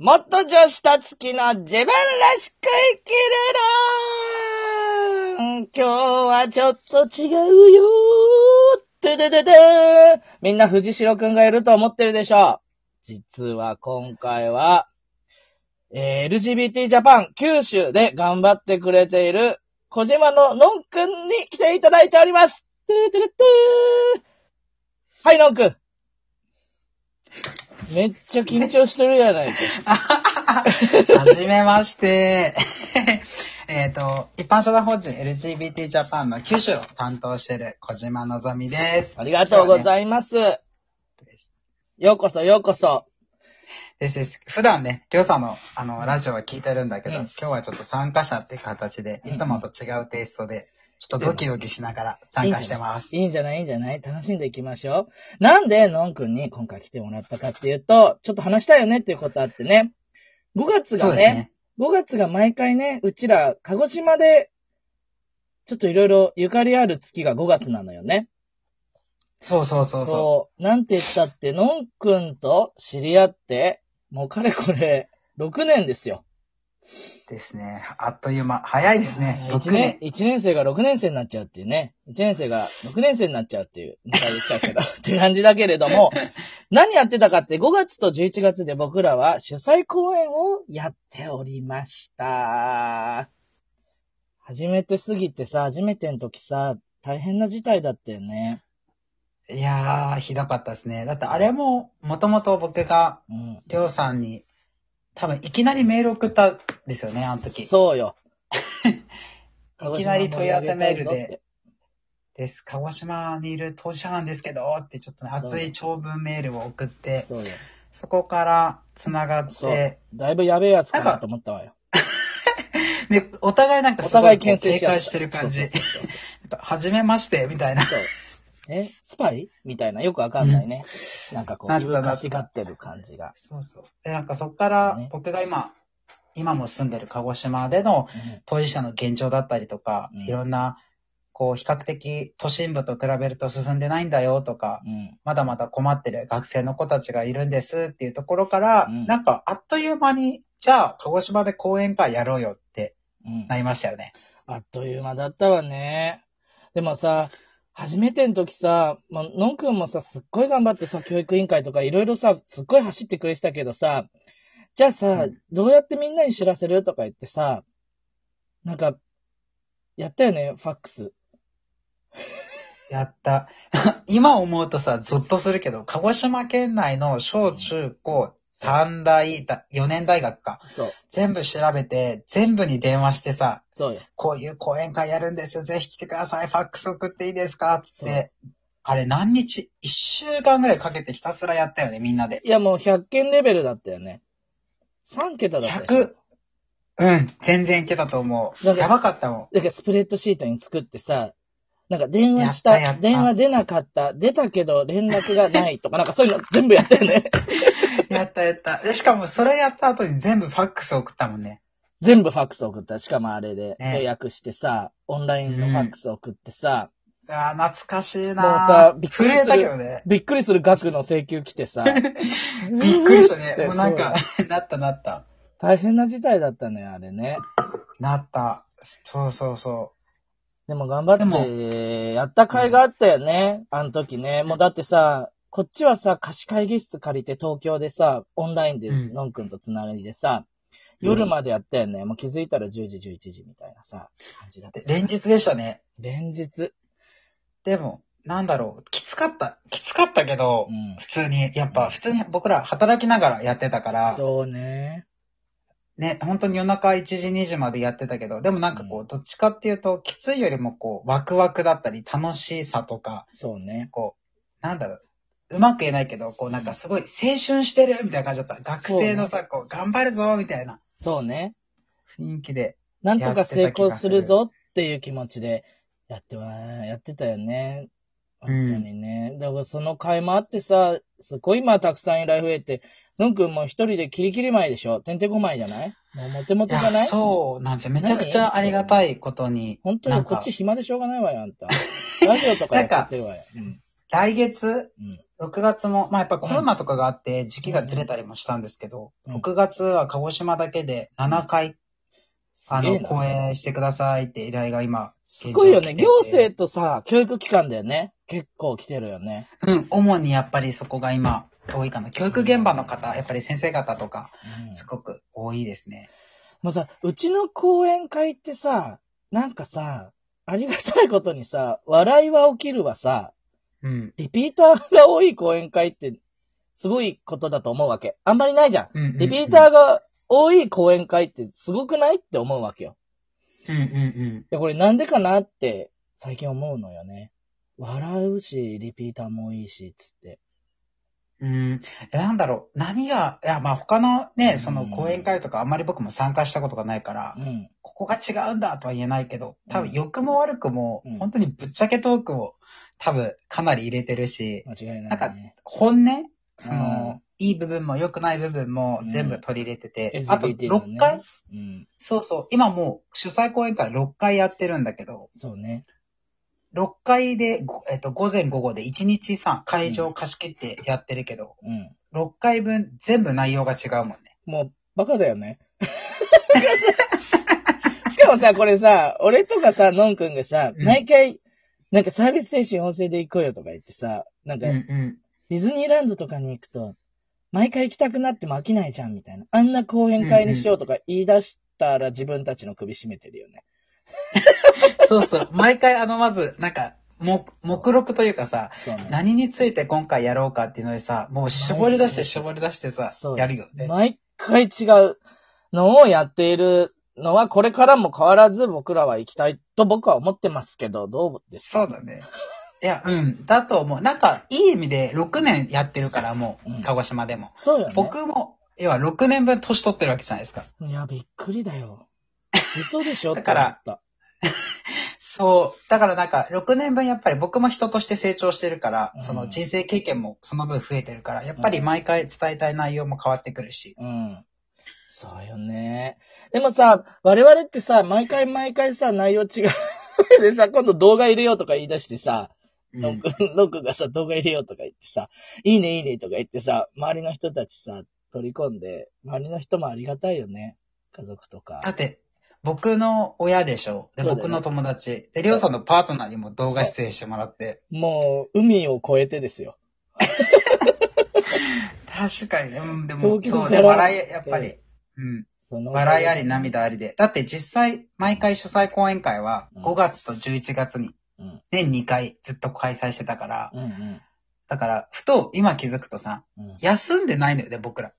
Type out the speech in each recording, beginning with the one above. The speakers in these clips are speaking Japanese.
もっと女子と月の自分らしく生きるの今日はちょっと違うよててててみんな藤代くんがいると思ってるでしょう。実は今回は、えー LGBT ジャパン九州で頑張ってくれている小島ののんくんに来ていただいております。てーてれってはい、のんくん。めっちゃ緊張してるやないか。はじめまして。えっと、一般社団法人 LGBT ジャパンの九州を担当している小島のぞみです。ありがとうございます。ようこそ、ようこそ。ですです。普段ね、りょうさんのあの、ラジオは聞いてるんだけど、うん今日はちょっと参加者って形で、いつもと違うテイストで、ちょっとドキドキしながら参加してます。いいんじゃないいいんじゃない楽しんでいきましょう。なんで、のんくんに今回来てもらったかっていうと、ちょっと話したいよねっていうことあってね。5月がね、ね。5月が毎回ね、うちら、鹿児島で、ちょっといろいろゆかりある月が5月なのよね。そうそうそうそなんて言ったって、のんくんと知り合って、もうかれこれ、6年ですよ。う。ですね。あっという間。早いですね。1 6年年。、一年生が6年生になっちゃうっていうね。1年生が6年生になっちゃうっていう、また言っちゃうけど、って感じだけれども、何やってたかって5月と11月で僕らは主催公演をやっておりました。初めてすぎてさ、初めての時さ、大変な事態だったよね。いやー、ひどかったですね。だってあれも、もともと僕が、うん。りょうさんに、多分いきなりメール送ったんですよね、あの時。そうよ。いきなり問い合わせメールで、です。鹿児島にいる当事者なんですけど、ってちょっと熱い長文メールを送って、そうよ。そこから繋がって、だいぶやべえやつかなと思ったわよ。で、お互いなんかおすご互い警戒してる感じ。はじめまして、みたいな。えスパイみたいな、よくわかんないね。なんかこう、なったいぶかしがってる感じが。そうそう。で、なんかそこからね僕が今、今も住んでる鹿児島でのうん当事者の現状だったりとか、うんいろんな、こう、比較的都心部と比べると進んでないんだよとか、うん。まだまだ困ってる学生の子たちがいるんですっていうところから、うんなんかあっという間に、じゃあ鹿児島で講演会やろうよってうん。なりましたよね。あっという間だったわね。でもさ、初めての時さ、まあ、のんくんもさ、すっごい頑張ってさ、教育委員会とかいろいろさ、すっごい走ってくれてたけどさ、じゃあさ、うんどうやってみんなに知らせるとか言ってさ、なんか、やったよね、ファックス。やった。今思うとさ、ゾッとするけど、鹿児島県内の小中高、三大、4年大学か、そう、全部調べて、全部に電話してさ、そうよ。こういう講演会やるんですよ。ぜひ来てください。ファックス送っていいですか？つって。あれ何日 ?1 週間ぐらいかけてひたすらやったよね、みんなで。いや、もう100件レベルだったよね。3桁だったでしょ100、うん、全然いけたと思う。なんかやばかったもん。だからスプレッドシートに作ってさ、なんか電話した、たた電話出なかった、出たけど連絡がないとか、なんかそういうの全部やったよね。やったやった。で、しかもそれやった後に全部ファックス送ったもんね。全部ファックス送った。しかもあれでね予約してさ、オンラインのファックス送ってさ、ああ、懐かしいでもなさびっくりする震えたけどね。びっくりする額の請求来てさ、びっくりしたね。てもうなんかそ、なったなった。大変な事態だったのよ、あれね。なった。そうそうそでも頑張って、やった甲斐があったよね、あの時ね。もうだってさ、こっちはさ、貸し会議室借りて東京でさ、オンラインでうんのんくんとつながりでさ、うん夜までやったよね。もう気づいたら10時、11時みたいなさ、感じだっう。たで。連日でしたね。連日。でも、なんだろう。きつかった。きつかったけど、うん。普通に、やっぱ普通に僕ら働きながらやってたから、そうね。ね、本当に夜中1時2時までやってたけど、でもなんかこう、どっちかっていうと、きついよりもこう、ワクワクだったり、楽しさとか、そうね。こう、なんだろう、うまく言えないけど、こうなんかすごい青春してるみたいな感じだった。学生のさ、こう、頑張るぞみたいなそうね。雰囲気で。なんとか成功するぞっていう気持ちでやっては、やってたよね。本当にね。だからその会もあってさ、すごい今たくさん依頼増えて、のんくんも一人でキリキリ前でしょてんてこ前じゃない？もうモテモいテじゃない？や、そうなんですよ。めちゃくちゃありがたいことに。本当にこっち暇でしょうがないわよ、あんた。ラジオとかやってるわよ。うん。来月、うん。6月も、まあやっぱコロナとかがあって時期がずれたりもしたんですけど、うん6月は鹿児島だけで7回、あの、すげえな講演してくださいって依頼が今、すごいよね。行政とさ、教育機関だよね。結構来てるよね。うん、主にやっぱりそこが今多いかな。教育現場の方、やっぱり先生方とか、うんすごく多いですね。もうさ、うちの講演会ってさ、なんかさ、ありがたいことにさ、笑いは起きるわさ、うん。リピーターが多い講演会って、すごいことだと思うわけ。あんまりないじゃん。うんうんうんリピーターが多い講演会ってすごくないって思うわけよ。うんうんうん。いや、これなんでかなって最近思うのよね。笑うし、リピーターも多いし、つって。うん。えなんだろう。何が、いや、まあ他のね、うんその講演会とかあんまり僕も参加したことがないから、うん。ここが違うんだとは言えないけど、多うん分良くも悪くもうん、本当にぶっちゃけトークを多分かなり入れてるし、間違いない、ね。なんか本音？そうんの、いい部分も良くない部分も全部取り入れてて、あと LGBT のね6回？うん。そうそう、今もう主催講演会6回やってるんだけど、そうね。6回で、ごえっと、午前午後で1日さ、会場貸し切ってやってるけど、うん。6回分全部内容が違うもんね。もう、バカだよね。しかもさ、これさ、俺とかさ、のんくんがさ、うん毎回、なんかサービス精神旺盛で行こうよとか言ってさ、なんか、ん。ディズニーランドとかに行くと、毎回行きたくなっても飽きないじゃん、みたいな。あんな講演会にしようとか言い出したら自分たちの首絞めてるよね。そうそう。毎回あの、まず、なんか、目、目録というかさ、ね。何について今回やろうかっていうのでさ、もう絞り出して絞り出してさそ、うやるよね。毎回違うのをやっているのは、これからも変わらず僕らは行きたいと僕は思ってますけど、どうですか？そうだね。いや、うん。だと思う。なんか、いい意味で6年やってるから、もうんう、鹿児島でも。そうよね。僕も、要は6年分年取ってるわけじゃないですか。いや、びっくりだよ。嘘でしょ？だからって思った。そう。だからなんか、6年分やっぱり僕も人として成長してるから、うんその人生経験もその分増えてるから、やっぱり毎回伝えたい内容も変わってくるし。うん。そうよね。でもさ、我々ってさ、毎回毎回さ、内容違う。でさ、今度動画入れようとか言い出してさ、ノック、ノックがさ、動画入れようとか言ってさ、いいねいいねとか言ってさ、周りの人たちさ、取り込んで、周りの人もありがたいよね。家族とか。だって、僕の親でしょ？で、ね僕の友達。で、りょうさんのパートナーにも動画出演してもらって。もう、海を越えてですよ。確かにね。うん、でも、そう、東京からで、笑い、やっぱり。うん。その笑いあり涙ありで。だって実際、毎回主催講演会はうん5月と11月にうん。年2回ずっと開催してたから、うんうん。だから、ふと今気づくとさ、うん休んでないんだよね、僕ら。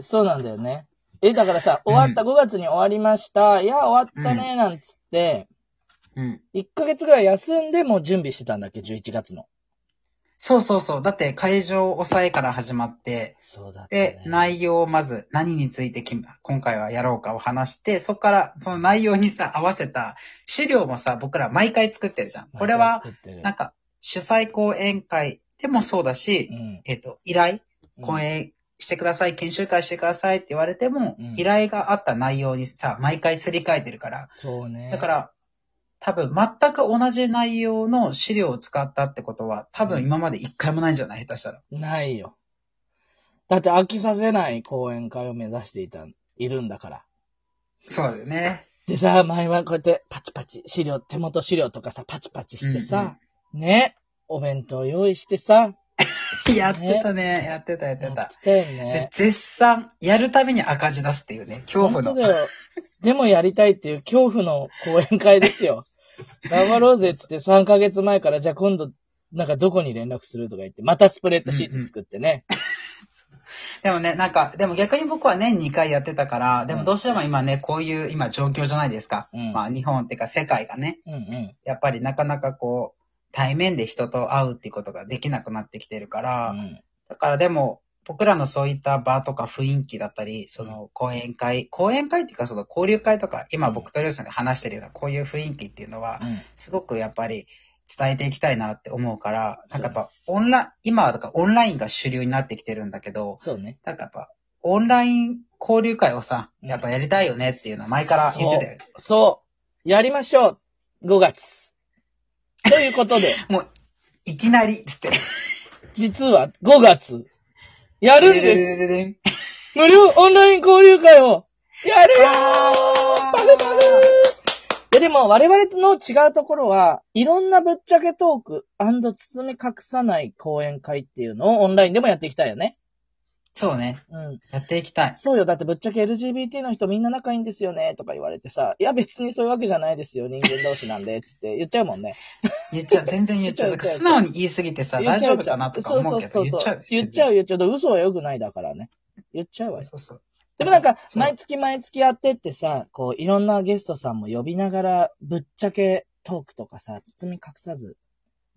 そうなんだよね。え、だからさ、終わった、5月に終わりました。いや、終わったね、なんつって、うん。1ヶ月ぐらい休んでもう準備してたんだっけ、11月の。そうそうそう。だって会場抑えから始まって、そうだった、でね。、内容をまず何についてき今回はやろうかを話して、そこからその内容にさ、合わせた資料もさ、僕ら毎回作ってるじゃん。これは、毎回作ってるなんか、主催講演会でもそうだし、うん。えっ、と、依頼うん講演してください、研修会してくださいって言われても、うん依頼があった内容にさ、毎回すり替えてるから、そうね。だから、多分全く同じ内容の資料を使ったってことは、多分今まで一回もないんじゃない？下手したら。ないよ。だって飽きさせない講演会を目指していた、いるんだから。そうだよね。でさ、前はこうやってパチパチ、資料、手元資料とかさ、パチパチしてさ、ね、お弁当用意してさ、やってたね。やってた、やってやたっ。てたよでね。絶賛、やるたびに赤字出すっていうね、恐怖の。でもやりたいっていう恐怖の講演会ですよ。頑張ろうぜっつって3ヶ月前から、じゃあ今度、なんかどこに連絡するとか言って、またスプレッドシート作ってね。でもね、なんか、でも逆に僕は年2回やってたから、でもどうしても今ね、こういう今状況じゃないですか。うんまあ日本っていうか世界がね、うんうん。やっぱりなかなかこう、対面で人と会うっていうことができなくなってきてるから、うんだからでも、僕らのそういった場とか雰囲気だったり、その講演会、講演会っていうかその交流会とか、今僕とりょうさんが話してるようなこういう雰囲気っていうのは、うんすごくやっぱり伝えていきたいなって思うから、なんかやっぱオンラ今はだからオンラインが主流になってきてるんだけど、そうね。なんかやっぱオンライン交流会をさ、うんやっぱやりたいよねっていうのは前から言ってたよね。そう。やりましょう。5月。ということで、もう、いきなり、つって。実は5月、やるんです。無料オンライン交流会を、やるよー。パフパフ。いやでも我々の違うところは、いろんなぶっちゃけトーク包み隠さない講演会っていうのをオンラインでもやっていきたいよね。そうね。うん。やっていきたい。そうよ。だってぶっちゃけ LGBT の人みんな仲いいんですよね。とか言われてさ、いや別にそういうわけじゃないですよ。人間同士なんで。つって言っちゃうもんね。言っちゃう。全然言っちゃう。素直に言いすぎてさ、大丈夫かなとか思うけど、言っちゃう。言っちゃう、言っちゃう。嘘は良くないだからね。言っちゃうわよ。そうそう。でもなんか、毎月毎月やってってさ、こう、いろんなゲストさんも呼びながら、ぶっちゃけトークとかさ、包み隠さず、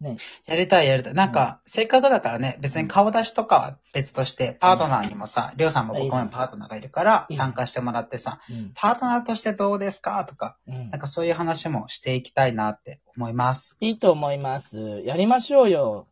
ね。やりたいやりたい。なんか、せっかくだからね、別に顔出しとかは別として、パートナーにもさ、りょうさんも僕もパートナーがいるから、参加してもらってさ、うん。パートナーとしてどうですかとか、うんなんかそういう話もしていきたいなって思います。いいと思います。やりましょうよ。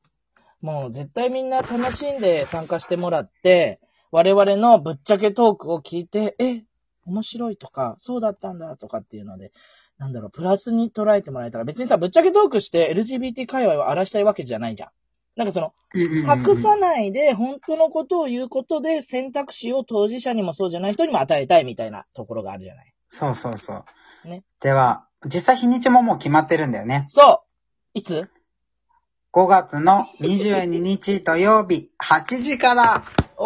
もう絶対みんな楽しんで参加してもらって、我々のぶっちゃけトークを聞いて、え、面白いとか、そうだったんだとかっていうので、なんだろう、プラスに捉えてもらえたら、別にさ、ぶっちゃけトークして LGBT 界隈を荒らしたいわけじゃないじゃん。なんかその、隠さないで、本当のことを言うことで、選択肢を当事者にもそうじゃない人にも与えたいみたいなところがあるじゃない。そうそうそう。ね。では、実際日にちももう決まってるんだよね。そういつ？5月の22日土曜日、8時からお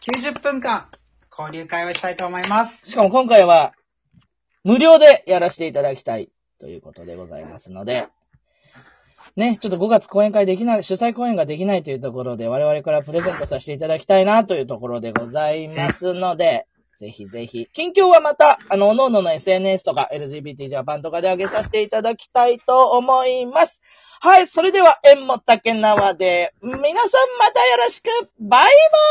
90分間、交流会をしたいと思います。しかも今回は、無料でやらせていただきたいということでございますので、ね、ちょっと5月講演会できない、主催講演ができないというところで、我々からプレゼントさせていただきたいなというところでございますので、ぜひぜひ、近況はまた、あの、各々の SNS とか LGBT ジャパンとかで上げさせていただきたいと思います。はい、それでは、縁も竹縄で、皆さんまたよろしく、バイバイ。